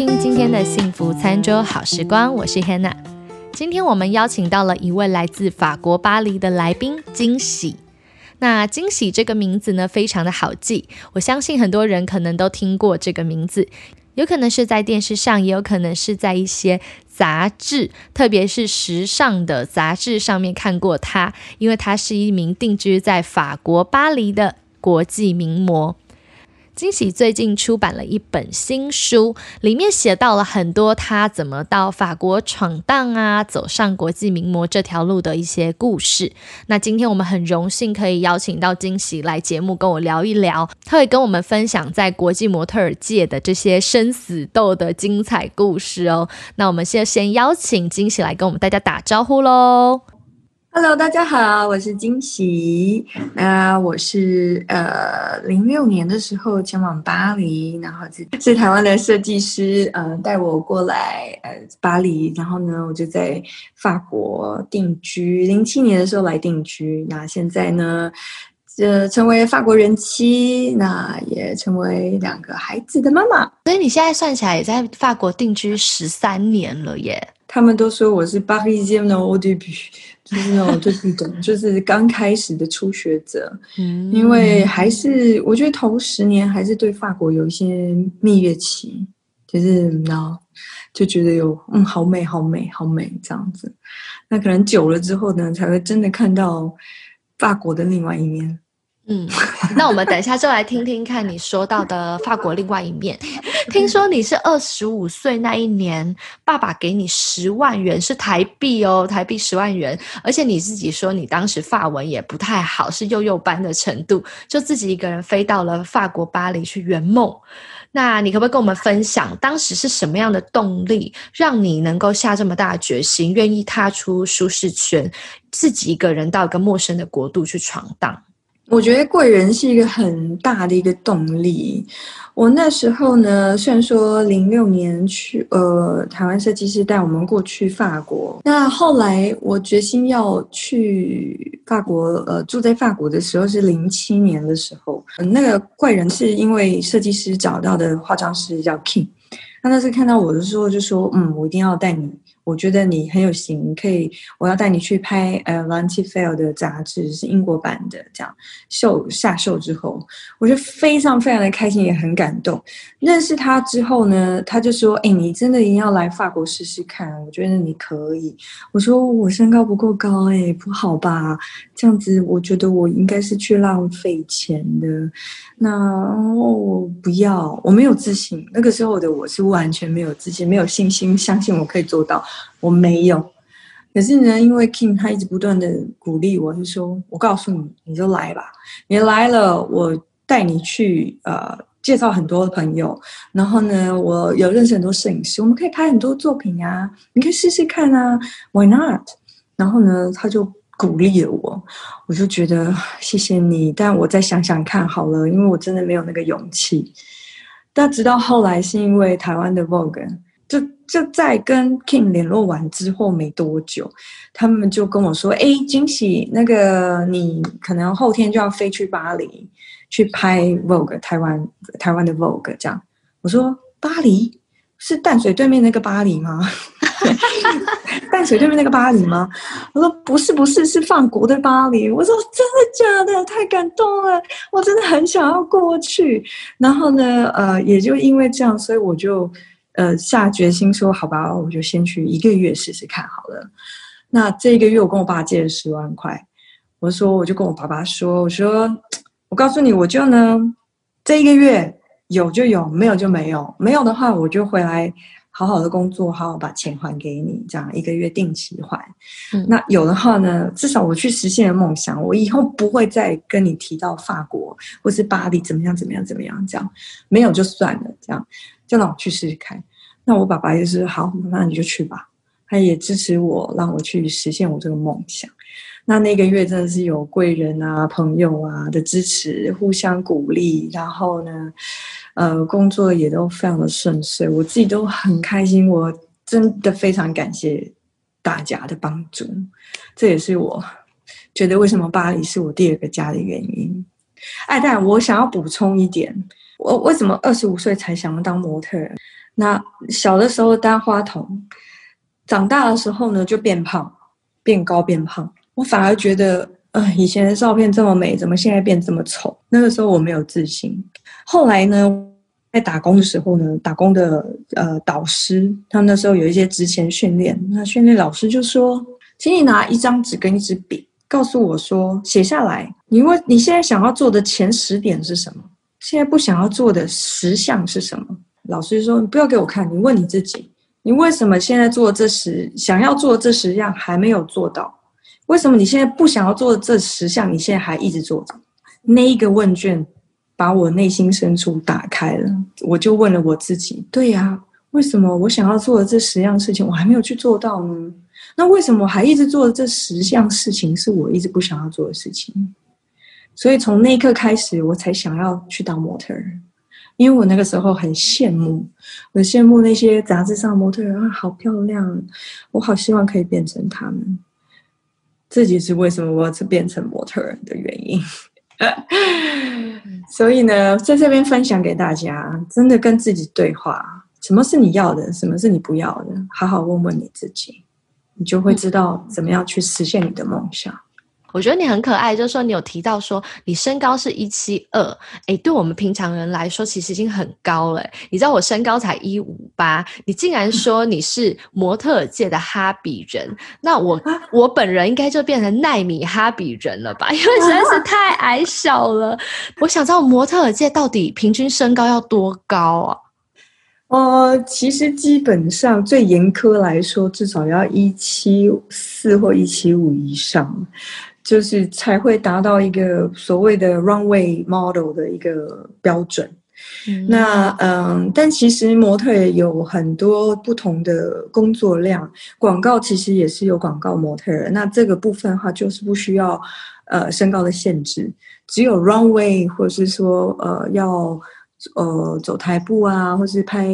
听今天的幸福餐桌好时光，我是 Hannah。今天我们邀请到了一位来自法国巴黎的来宾惊喜。那惊喜这个名字呢，非常的好记，我相信很多人可能都听过这个名字，有可能是在电视上，也有可能是在一些杂志，特别是时尚的杂志上面看过他，因为他是一名定居在法国巴黎的国际名模。惊喜最近出版了一本新书，里面写到了很多他怎么到法国闯荡啊，走上国际名模这条路的一些故事。那今天我们很荣幸可以邀请到惊喜来节目跟我聊一聊，他会跟我们分享在国际模特儿界的这些生死斗的精彩故事哦。那我们现在先邀请惊喜来跟我们大家打招呼喽。Hello，大家好，我是惊喜。那我是呃零六年的时候前往巴黎，然后是是台湾的设计师，呃带我过来呃巴黎，然后呢我就在法国定居。零七年的时候来定居，那现在呢呃成为法国人妻，那也成为两个孩子的妈妈。所以你现在算起来也在法国定居十三年了耶。他们都说我是巴黎人的 o d 就是那种最不懂，就是刚开始的初学者。嗯，因为还是我觉得头十年还是对法国有一些蜜月期，就是然后就觉得有嗯好美好美好美这样子。那可能久了之后呢，才会真的看到法国的另外一面。嗯，那我们等一下就来听听看你说到的法国另外一面。听说你是二十五岁那一年，爸爸给你十万元，是台币哦，台币十万元。而且你自己说你当时法文也不太好，是幼幼班的程度，就自己一个人飞到了法国巴黎去圆梦。那你可不可以跟我们分享，当时是什么样的动力，让你能够下这么大的决心，愿意踏出舒适圈，自己一个人到一个陌生的国度去闯荡？我觉得贵人是一个很大的一个动力。我那时候呢，虽然说零六年去，呃，台湾设计师带我们过去法国。那后来我决心要去法国，呃，住在法国的时候是零七年的时候。那个贵人是因为设计师找到的化妆师叫 King，他那次看到我的时候就说：“嗯，我一定要带你。”我觉得你很有型，可以，我要带你去拍呃《Vanity Fair》的杂志，是英国版的。这样秀下秀之后，我就非常非常的开心，也很感动。认识他之后呢，他就说：“哎，你真的一定要来法国试试看，我觉得你可以。”我说：“我身高不够高，哎，不好吧？这样子，我觉得我应该是去浪费钱的。那我不要，我没有自信。那个时候的我是完全没有自信，没有信心，相信我可以做到。”我没有，可是呢，因为 King 他一直不断的鼓励我，就说：“我告诉你，你就来吧，你来了，我带你去呃，介绍很多的朋友，然后呢，我有认识很多摄影师，我们可以拍很多作品啊，你可以试试看啊，Why not？” 然后呢，他就鼓励了我，我就觉得谢谢你，但我再想想看好了，因为我真的没有那个勇气。但直到后来，是因为台湾的 Vogue。就在跟 King 联络完之后没多久，他们就跟我说：“哎，惊喜，那个你可能后天就要飞去巴黎去拍 Vogue 台湾台湾的 Vogue 这样。”我说：“巴黎是淡水对面那个巴黎吗？淡水对面那个巴黎吗？”我说：“不是，不是，是法国的巴黎。”我说：“真的假的？太感动了！我真的很想要过去。”然后呢，呃，也就因为这样，所以我就。呃，下决心说好吧，我就先去一个月试试看好了。那这一个月，我跟我爸借了十万块。我说，我就跟我爸爸说，我说，我告诉你，我就呢，这一个月有就有，没有就没有。没有的话，我就回来好好的工作，好好把钱还给你，这样一个月定期还。那有的话呢，至少我去实现了梦想，我以后不会再跟你提到法国或是巴黎怎么样怎么样怎么样这样。没有就算了，这样。就让我去试试看，那我爸爸就是好，那你就去吧。他也支持我，让我去实现我这个梦想。那那个月真的是有贵人啊、朋友啊的支持，互相鼓励。然后呢，呃，工作也都非常的顺遂，我自己都很开心。我真的非常感谢大家的帮助，这也是我觉得为什么巴黎是我第二个家的原因。哎，但我想要补充一点。我为什么二十五岁才想要当模特？那小的时候当花童，长大的时候呢就变胖，变高变胖。我反而觉得，呃，以前的照片这么美，怎么现在变这么丑？那个时候我没有自信。后来呢，在打工的时候呢，打工的呃导师，他们那时候有一些职前训练，那训练老师就说，请你拿一张纸跟一支笔，告诉我说，写下来，你问你现在想要做的前十点是什么？现在不想要做的十项是什么？老师就说，你不要给我看，你问你自己，你为什么现在做这十想要做这十样还没有做到？为什么你现在不想要做这十项，你现在还一直做着？那一个问卷把我内心深处打开了，我就问了我自己：对呀，为什么我想要做的这十样事情我还没有去做到呢？那为什么我还一直做的这十项事情是我一直不想要做的事情？所以从那一刻开始，我才想要去当模特儿。因为我那个时候很羡慕，我羡慕那些杂志上模特啊，好漂亮，我好希望可以变成他们。这就是为什么我要变成模特的原因。所以呢，在这边分享给大家，真的跟自己对话：什么是你要的，什么是你不要的？好好问问你自己，你就会知道怎么样去实现你的梦想。我觉得你很可爱，就是说你有提到说你身高是一七二，哎，对我们平常人来说其实已经很高了。你知道我身高才一五八，你竟然说你是模特界的哈比人，那我我本人应该就变成奈米哈比人了吧？因为实在是 太矮小了。我想知道模特界到底平均身高要多高啊？呃，其实基本上最严苛来说，至少要一七四或一七五以上。就是才会达到一个所谓的 runway model 的一个标准。那嗯，但其实模特有很多不同的工作量，广告其实也是有广告模特。那这个部分的话，就是不需要呃身高的限制，只有 runway 或者是说呃要呃走台步啊，或是拍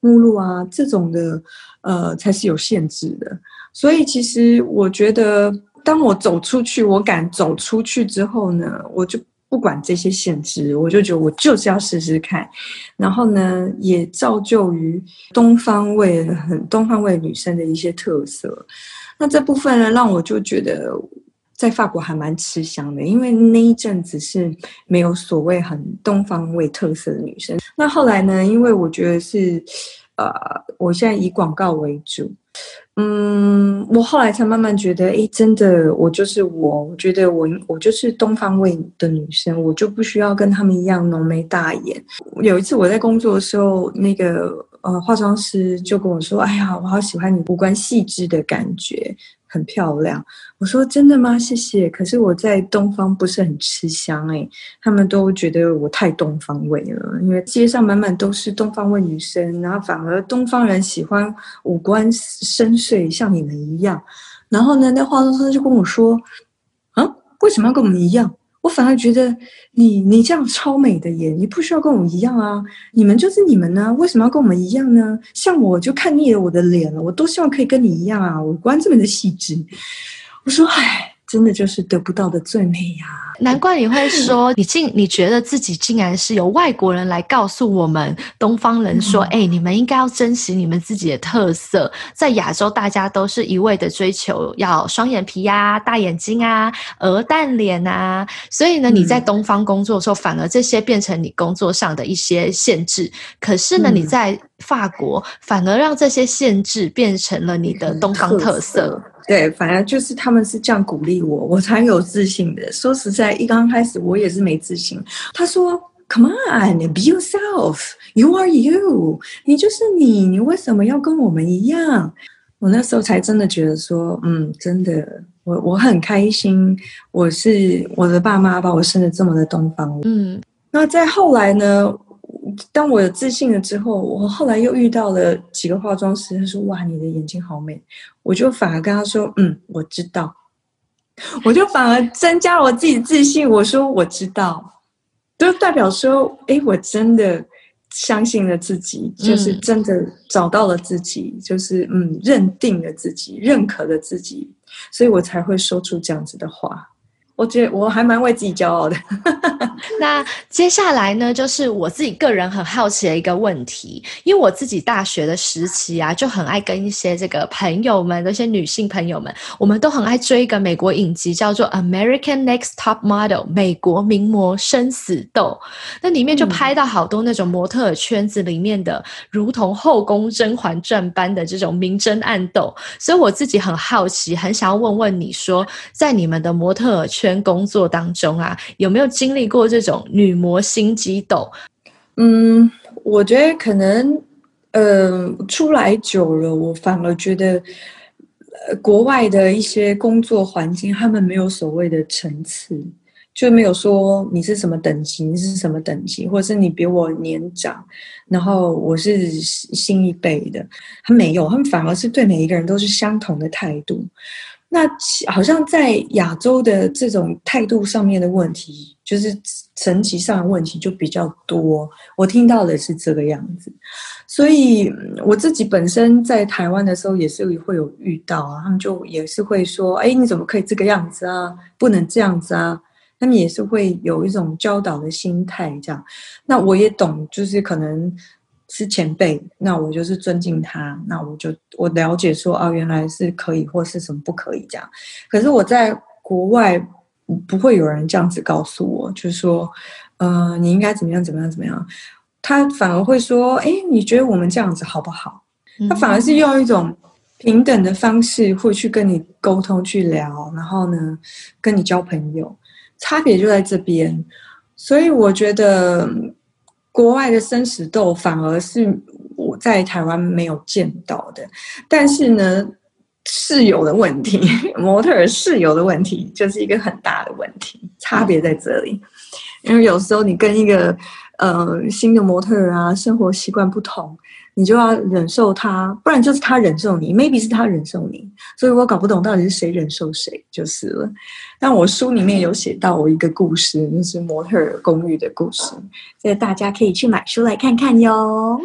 目录啊这种的呃才是有限制的。所以其实我觉得。当我走出去，我敢走出去之后呢，我就不管这些限制，我就觉得我就是要试试看。然后呢，也造就于东方味很东方味女生的一些特色。那这部分呢，让我就觉得在法国还蛮吃香的，因为那一阵子是没有所谓很东方味特色的女生。那后来呢，因为我觉得是，呃，我现在以广告为主。嗯，我后来才慢慢觉得，哎，真的，我就是我。我觉得我我就是东方味的女生，我就不需要跟他们一样浓眉大眼。有一次我在工作的时候，那个呃化妆师就跟我说：“哎呀，我好喜欢你五官细致的感觉。”很漂亮，我说真的吗？谢谢。可是我在东方不是很吃香哎，他们都觉得我太东方味了，因为街上满满都是东方味女生，然后反而东方人喜欢五官深邃，像你们一样。然后呢，那化妆师就跟我说：“啊，为什么要跟我们一样？”我反而觉得你你这样超美的耶，你不需要跟我一样啊，你们就是你们呢，为什么要跟我们一样呢？像我就看腻了我的脸了，我都希望可以跟你一样啊，五官这么的细致。我说，唉。真的就是得不到的最美呀！难怪你会说，你竟 你觉得自己竟然是由外国人来告诉我们东方人说：“哎，你们应该要珍惜你们自己的特色。”在亚洲，大家都是一味的追求要双眼皮呀、大眼睛啊、鹅蛋脸啊，所以呢，你在东方工作的时候，反而这些变成你工作上的一些限制。可是呢，你在法国反而让这些限制变成了你的东方特色。对，反正就是他们是这样鼓励我，我才有自信的。说实在，一刚开始我也是没自信。他说：“Come on, be yourself. You are you. 你就是你，你为什么要跟我们一样？”我那时候才真的觉得说：“嗯，真的，我我很开心。我是我的爸妈把我生的这么的东方。”嗯，那再后来呢？当我有自信了之后，我后来又遇到了几个化妆师，他说：“哇，你的眼睛好美。”我就反而跟他说：“嗯，我知道。”我就反而增加了我自己自信。我说：“我知道。”就代表说：“哎，我真的相信了自己，就是真的找到了自己，就是嗯，认定了自己，认可了自己，所以我才会说出这样子的话。”我觉得我还蛮为自己骄傲的。那接下来呢，就是我自己个人很好奇的一个问题，因为我自己大学的时期啊，就很爱跟一些这个朋友们，那些女性朋友们，我们都很爱追一个美国影集，叫做《American Next Top Model》美国名模生死斗。那里面就拍到好多那种模特圈子里面的，如同后宫《甄嬛传》般的这种明争暗斗。所以我自己很好奇，很想要问问你说，在你们的模特圈工作当中啊，有没有经历过这种女魔心机斗？嗯，我觉得可能，呃，出来久了，我反而觉得，呃，国外的一些工作环境，他们没有所谓的层次，就没有说你是什么等级，你是什么等级，或者是你比我年长，然后我是新一辈的，他没有，他们反而是对每一个人都是相同的态度。那好像在亚洲的这种态度上面的问题，就是层级上的问题就比较多。我听到的是这个样子，所以我自己本身在台湾的时候也是会有遇到啊，他们就也是会说：“哎，你怎么可以这个样子啊？不能这样子啊！”他们也是会有一种教导的心态，这样。那我也懂，就是可能。是前辈，那我就是尊敬他，那我就我了解说啊，原来是可以或是什么不可以这样。可是我在国外不会有人这样子告诉我，就是说，呃，你应该怎么样怎么样怎么样。他反而会说，哎，你觉得我们这样子好不好？他反而是用一种平等的方式会去跟你沟通去聊，然后呢，跟你交朋友，差别就在这边。所以我觉得。国外的生死斗反而是我在台湾没有见到的，但是呢，室友的问题，模特儿室友的问题，就是一个很大的问题，差别在这里。因为有时候你跟一个呃新的模特儿啊，生活习惯不同。你就要忍受他，不然就是他忍受你，maybe 是他忍受你，所以我搞不懂到底是谁忍受谁就是了。但我书里面有写到我一个故事，就是模特公寓的故事，所以大家可以去买书来看看哟。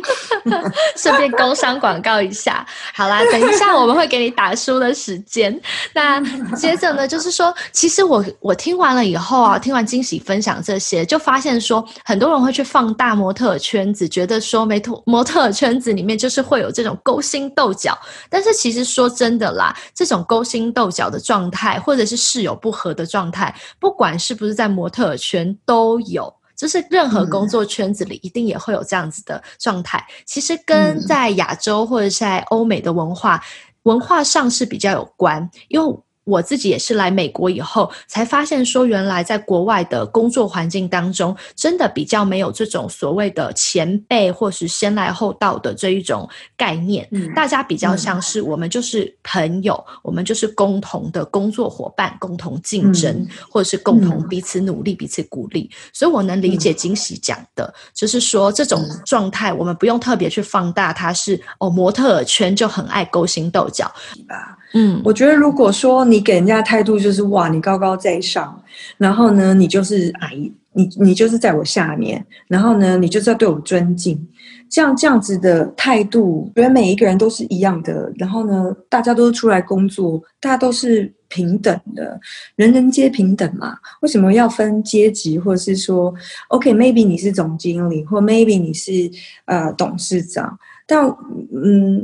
顺便工商广告一下，好啦，等一下我们会给你打书的时间。那接着呢，就是说，其实我我听完了以后啊，听完惊喜分享这些，就发现说，很多人会去放大模特圈子，觉得说，没图模特圈。子里面就是会有这种勾心斗角，但是其实说真的啦，这种勾心斗角的状态，或者是室友不和的状态，不管是不是在模特圈都有，就是任何工作圈子里一定也会有这样子的状态。其实跟在亚洲或者在欧美的文化文化上是比较有关，因为。我自己也是来美国以后才发现，说原来在国外的工作环境当中，真的比较没有这种所谓的前辈或是先来后到的这一种概念。嗯，大家比较像是我们就是朋友，我们就是共同的工作伙伴，共同竞争，或者是共同彼此努力、彼此鼓励。所以我能理解惊喜讲的，就是说这种状态，我们不用特别去放大，它是哦，模特圈就很爱勾心斗角，吧？嗯，我觉得如果说你给人家态度就是哇，你高高在上，然后呢，你就是矮，你你就是在我下面，然后呢，你就是要对我尊敬，这样这样子的态度，觉得每一个人都是一样的，然后呢，大家都出来工作，大家都是平等的，人人皆平等嘛，为什么要分阶级，或者是说，OK，maybe 你是总经理，或 maybe 你是呃董事长。但嗯，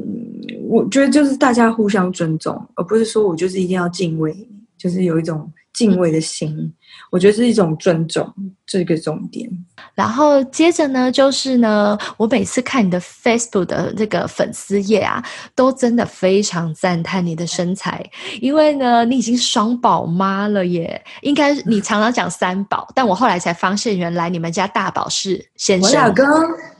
我觉得就是大家互相尊重，而不是说我就是一定要敬畏，就是有一种敬畏的心。我觉得是一种尊重，这个重点。然后接着呢，就是呢，我每次看你的 Facebook 的这个粉丝页啊，都真的非常赞叹你的身材，因为呢，你已经双宝妈了耶。应该你常常讲三宝，但我后来才发现，原来你们家大宝是先生。我老公。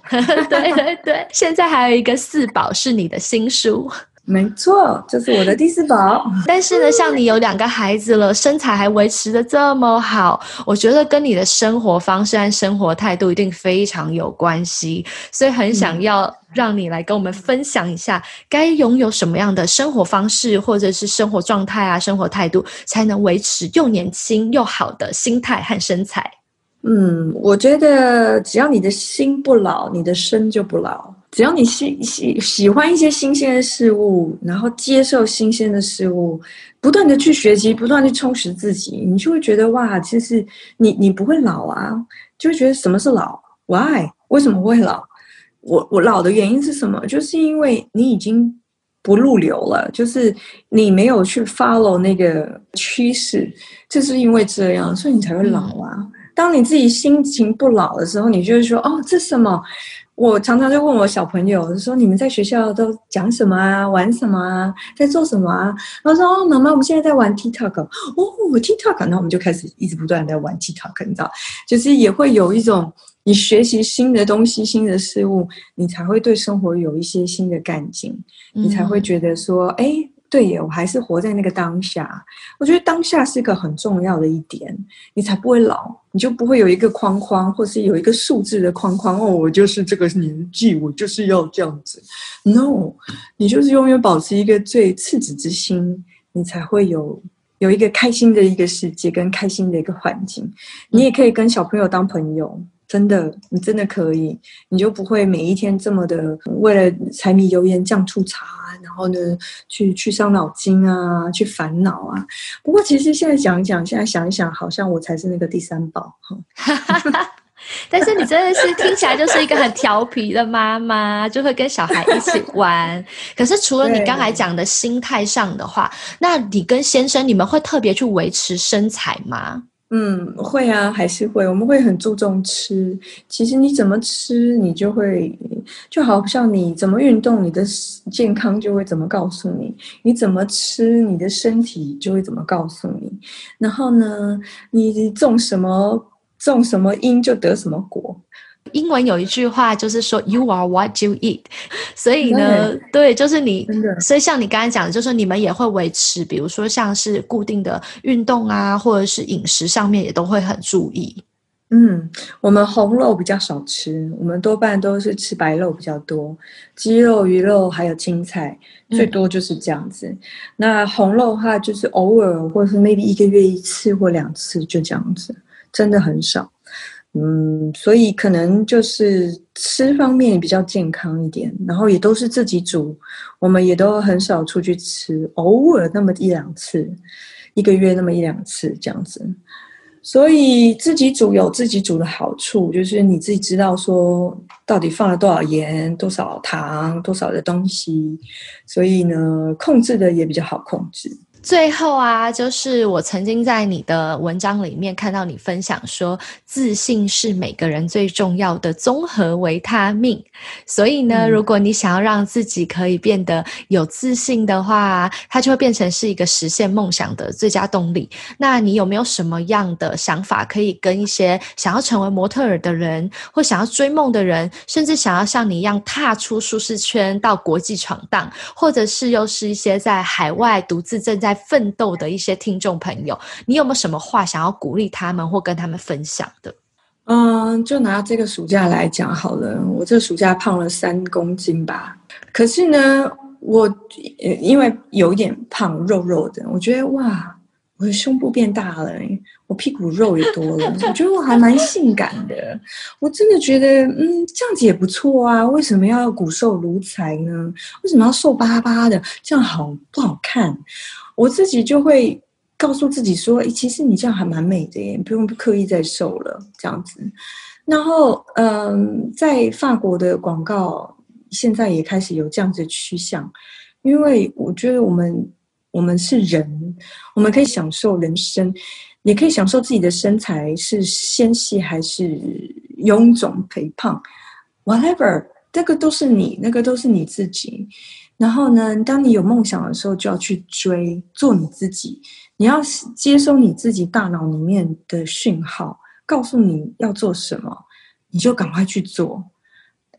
对对对，现在还有一个四宝是你的新书，没错，这是我的第四宝。但是呢，像你有两个孩子了，身材还维持的这么好，我觉得跟你的生活方式和生活态度一定非常有关系。所以很想要让你来跟我们分享一下，该拥有什么样的生活方式或者是生活状态啊，生活态度，才能维持又年轻又好的心态和身材。嗯，我觉得只要你的心不老，你的身就不老。只要你喜喜喜欢一些新鲜的事物，然后接受新鲜的事物，不断的去学习，不断去充实自己，你就会觉得哇，其实你你不会老啊，就会觉得什么是老？Why？为什么会老？我我老的原因是什么？就是因为你已经不入流了，就是你没有去 follow 那个趋势，就是因为这样，所以你才会老啊。当你自己心情不老的时候，你就会说哦，这什么？我常常就问我小朋友说：“你们在学校都讲什么啊？玩什么啊？在做什么啊？”然后说：“哦，妈妈，我们现在在玩 TikTok。”哦，TikTok，那我们就开始一直不断在玩 TikTok，你知道，就是也会有一种你学习新的东西、新的事物，你才会对生活有一些新的干劲，你才会觉得说：“哎。”对耶，我还是活在那个当下。我觉得当下是一个很重要的一点，你才不会老，你就不会有一个框框，或是有一个数字的框框。哦，我就是这个年纪，我就是要这样子。No，你就是永远保持一个最赤子之心，你才会有有一个开心的一个世界跟开心的一个环境。你也可以跟小朋友当朋友。真的，你真的可以，你就不会每一天这么的为了柴米油盐酱醋茶，然后呢，去去伤脑筋啊，去烦恼啊。不过其实现在想一想，现在想一想，好像我才是那个第三宝哈。但是你真的是听起来就是一个很调皮的妈妈，就会跟小孩一起玩。可是除了你刚才讲的心态上的话，那你跟先生你们会特别去维持身材吗？嗯，会啊，还是会。我们会很注重吃。其实你怎么吃，你就会就好像你怎么运动，你的健康就会怎么告诉你；你怎么吃，你的身体就会怎么告诉你。然后呢，你种什么种什么因，就得什么果。英文有一句话就是说 “You are what you eat”，所以呢，对，就是你，所以像你刚才讲的，就是你们也会维持，比如说像是固定的运动啊，或者是饮食上面也都会很注意。嗯，我们红肉比较少吃，我们多半都是吃白肉比较多，鸡肉、鱼肉还有青菜，最多就是这样子。那红肉的话，就是偶尔或者是 maybe 一个月一次或两次，就这样子，真的很少。嗯，所以可能就是吃方面比较健康一点，然后也都是自己煮，我们也都很少出去吃，偶尔那么一两次，一个月那么一两次这样子。所以自己煮有自己煮的好处，就是你自己知道说到底放了多少盐、多少糖、多少的东西，所以呢，控制的也比较好控制。最后啊，就是我曾经在你的文章里面看到你分享说，自信是每个人最重要的综合维他命。所以呢，如果你想要让自己可以变得有自信的话，它就会变成是一个实现梦想的最佳动力。那你有没有什么样的想法，可以跟一些想要成为模特儿的人，或想要追梦的人，甚至想要像你一样踏出舒适圈到国际闯荡，或者是又是一些在海外独自正在奋斗的一些听众朋友，你有没有什么话想要鼓励他们或跟他们分享的？嗯，就拿这个暑假来讲好了。我这暑假胖了三公斤吧，可是呢，我因为有点胖，肉肉的，我觉得哇，我的胸部变大了，我屁股肉也多了，我觉得我还蛮性感的。我真的觉得，嗯，这样子也不错啊。为什么要骨瘦如柴呢？为什么要瘦巴巴的？这样好不好看？我自己就会告诉自己说：“其实你这样还蛮美的耶，不用刻意再瘦了。”这样子，然后嗯，在法国的广告现在也开始有这样子的趋向，因为我觉得我们我们是人，我们可以享受人生，也可以享受自己的身材是纤细还是臃肿肥胖，whatever，这个都是你，那个都是你自己。然后呢？当你有梦想的时候，就要去追，做你自己。你要接收你自己大脑里面的讯号，告诉你要做什么，你就赶快去做。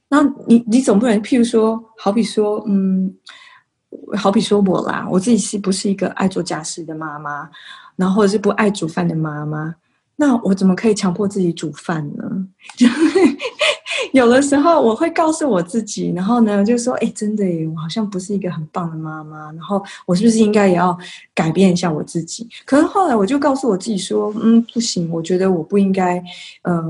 那你你总不能，譬如说，好比说，嗯，好比说我啦，我自己是不是一个爱做家事的妈妈，然后或者是不爱煮饭的妈妈？那我怎么可以强迫自己煮饭呢？有的时候我会告诉我自己，然后呢，就说：“哎，真的耶，我好像不是一个很棒的妈妈。然后我是不是应该也要改变一下我自己？”可是后来我就告诉我自己说：“嗯，不行，我觉得我不应该，呃，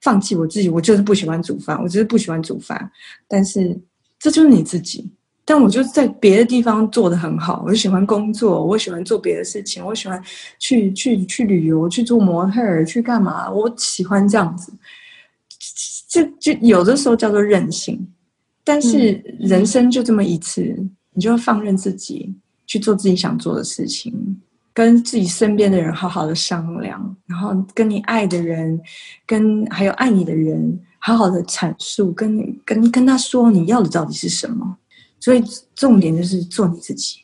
放弃我自己。我就是不喜欢煮饭，我就是不喜欢煮饭。但是这就是你自己。但我就在别的地方做的很好。我就喜欢工作，我喜欢做别的事情，我喜欢去去去旅游，去做模特，去干嘛？我喜欢这样子。”就就有的时候叫做任性，但是人生就这么一次，你就要放任自己去做自己想做的事情，跟自己身边的人好好的商量，然后跟你爱的人，跟还有爱你的人好好的阐述，跟跟跟他说你要的到底是什么。所以重点就是做你自己，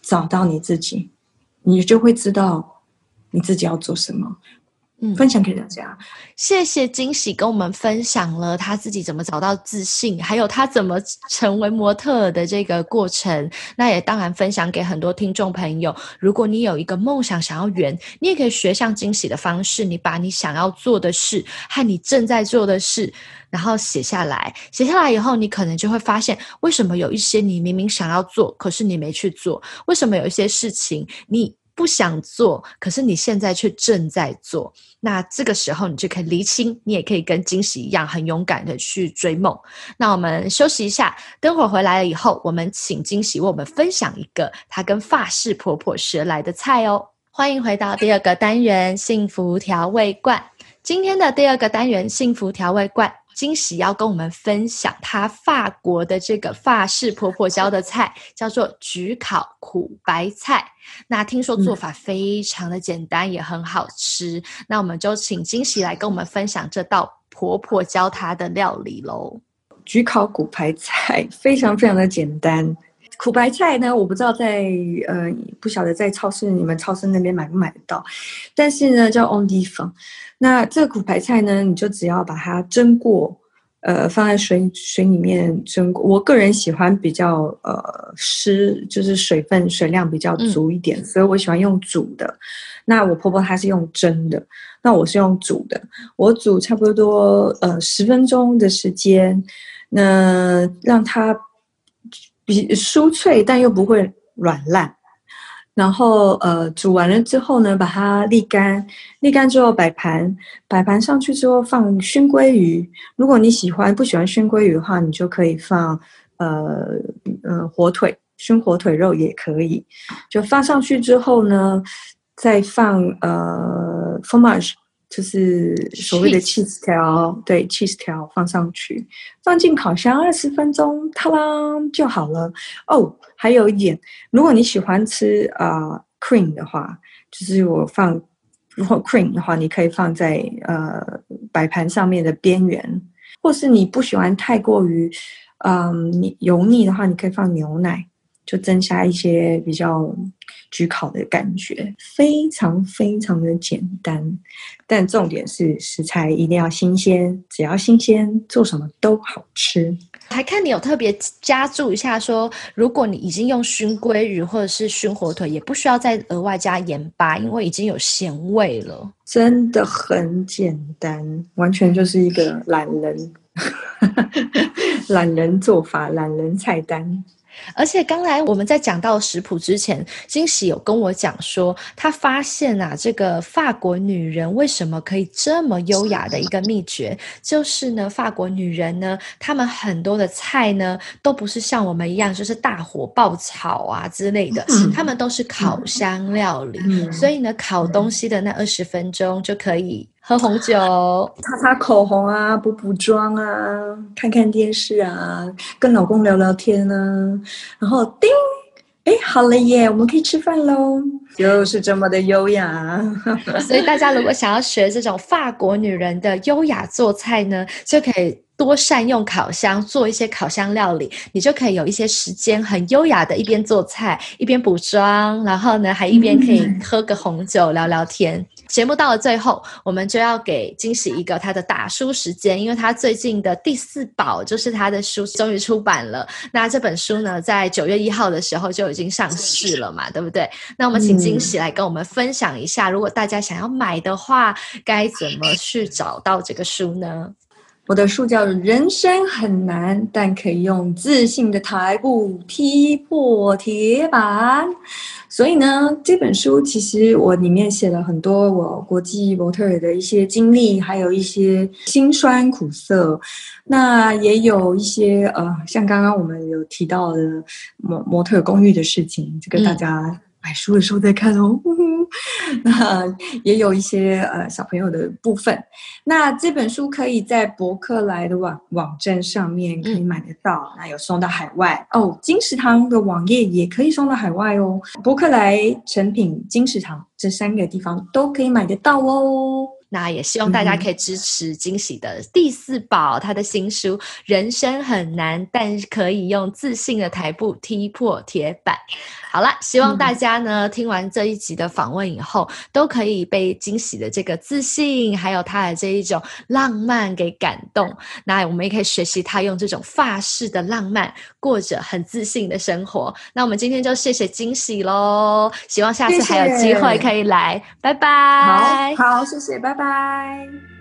找到你自己，你就会知道你自己要做什么。嗯，分享给大家。谢谢惊喜跟我们分享了他自己怎么找到自信，还有他怎么成为模特的这个过程。那也当然分享给很多听众朋友。如果你有一个梦想想要圆，你也可以学像惊喜的方式，你把你想要做的事和你正在做的事，然后写下来。写下来以后，你可能就会发现，为什么有一些你明明想要做，可是你没去做？为什么有一些事情你？不想做，可是你现在却正在做。那这个时候，你就可以厘清，你也可以跟惊喜一样，很勇敢的去追梦。那我们休息一下，等会儿回来了以后，我们请惊喜为我们分享一个她跟法式婆婆学来的菜哦。欢迎回到第二个单元——幸福调味罐。今天的第二个单元——幸福调味罐。惊喜要跟我们分享她法国的这个法式婆婆 教的菜，叫做焗烤苦白菜。那听说做法非常的简单，也很好吃。那我们就请惊喜来跟我们分享这道婆婆教她的料理喽。焗烤苦白菜非常非常的简单。苦白菜呢，我不知道在呃不晓得在超市你们超市那边买不买得到，但是呢叫 on d i f 那这个苦白菜呢，你就只要把它蒸过，呃，放在水水里面蒸过。我个人喜欢比较呃湿，就是水分水量比较足一点，所以我喜欢用煮的。那我婆婆她是用蒸的，那我是用煮的。我煮差不多呃十分钟的时间，那让它比酥脆，但又不会软烂。然后呃煮完了之后呢，把它沥干，沥干之后摆盘，摆盘上去之后放熏鲑鱼。如果你喜欢不喜欢熏鲑鱼的话，你就可以放呃嗯火腿，熏火腿肉也可以。就放上去之后呢，再放呃 fromage。就是所谓的 cheese 条，对 cheese 条放上去，放进烤箱二十分钟，它啦就好了。哦，还有一点，如果你喜欢吃啊 cream 的话，就是我放如果 cream 的话，你可以放在呃摆盘上面的边缘，或是你不喜欢太过于嗯你油腻的话，你可以放牛奶。就增加一些比较焗烤的感觉，非常非常的简单，但重点是食材一定要新鲜，只要新鲜，做什么都好吃。还看你有特别加注一下，说如果你已经用熏鲑鱼或者是熏火腿，也不需要再额外加盐巴，因为已经有咸味了。真的很简单，完全就是一个懒人 懒人做法，懒人菜单。而且刚才我们在讲到食谱之前，金喜有跟我讲说，他发现啊，这个法国女人为什么可以这么优雅的一个秘诀，就是呢，法国女人呢，她们很多的菜呢，都不是像我们一样，就是大火爆炒啊之类的，她们都是烤。箱料理，所以呢，烤东西的那二十分钟就可以。喝红酒，擦擦口红啊，补补妆啊，看看电视啊，跟老公聊聊天啊，然后叮，哎，好了耶，我们可以吃饭喽，就是这么的优雅。所以大家如果想要学这种法国女人的优雅做菜呢，就可以多善用烤箱，做一些烤箱料理，你就可以有一些时间很优雅的一边做菜一边补妆，然后呢还一边可以喝个红酒聊聊天。节目到了最后，我们就要给惊喜一个他的打书时间，因为他最近的第四宝就是他的书终于出版了。那这本书呢，在九月一号的时候就已经上市了嘛，对不对？那我们请惊喜来跟我们分享一下，如果大家想要买的话，该怎么去找到这个书呢？我的书叫《人生很难，但可以用自信的台步踢破铁板》。所以呢，这本书其实我里面写了很多我国际模特儿的一些经历，还有一些辛酸苦涩。那也有一些呃，像刚刚我们有提到的模模特公寓的事情，这个大家。买书的时候再看哦，那也有一些呃小朋友的部分。那这本书可以在博客来的网网站上面可以买得到，那有送到海外哦。金石堂的网页也可以送到海外哦。博客来、成品、金石堂这三个地方都可以买得到哦。那也希望大家可以支持惊喜的第四宝，他的新书《人生很难，但可以用自信的台步踢破铁板》。好了，希望大家呢听完这一集的访问以后，都可以被惊喜的这个自信，还有他的这一种浪漫给感动。那我们也可以学习他用这种法式的浪漫，过着很自信的生活。那我们今天就谢谢惊喜喽，希望下次还有机会可以来，拜拜。好，好，谢谢，拜拜。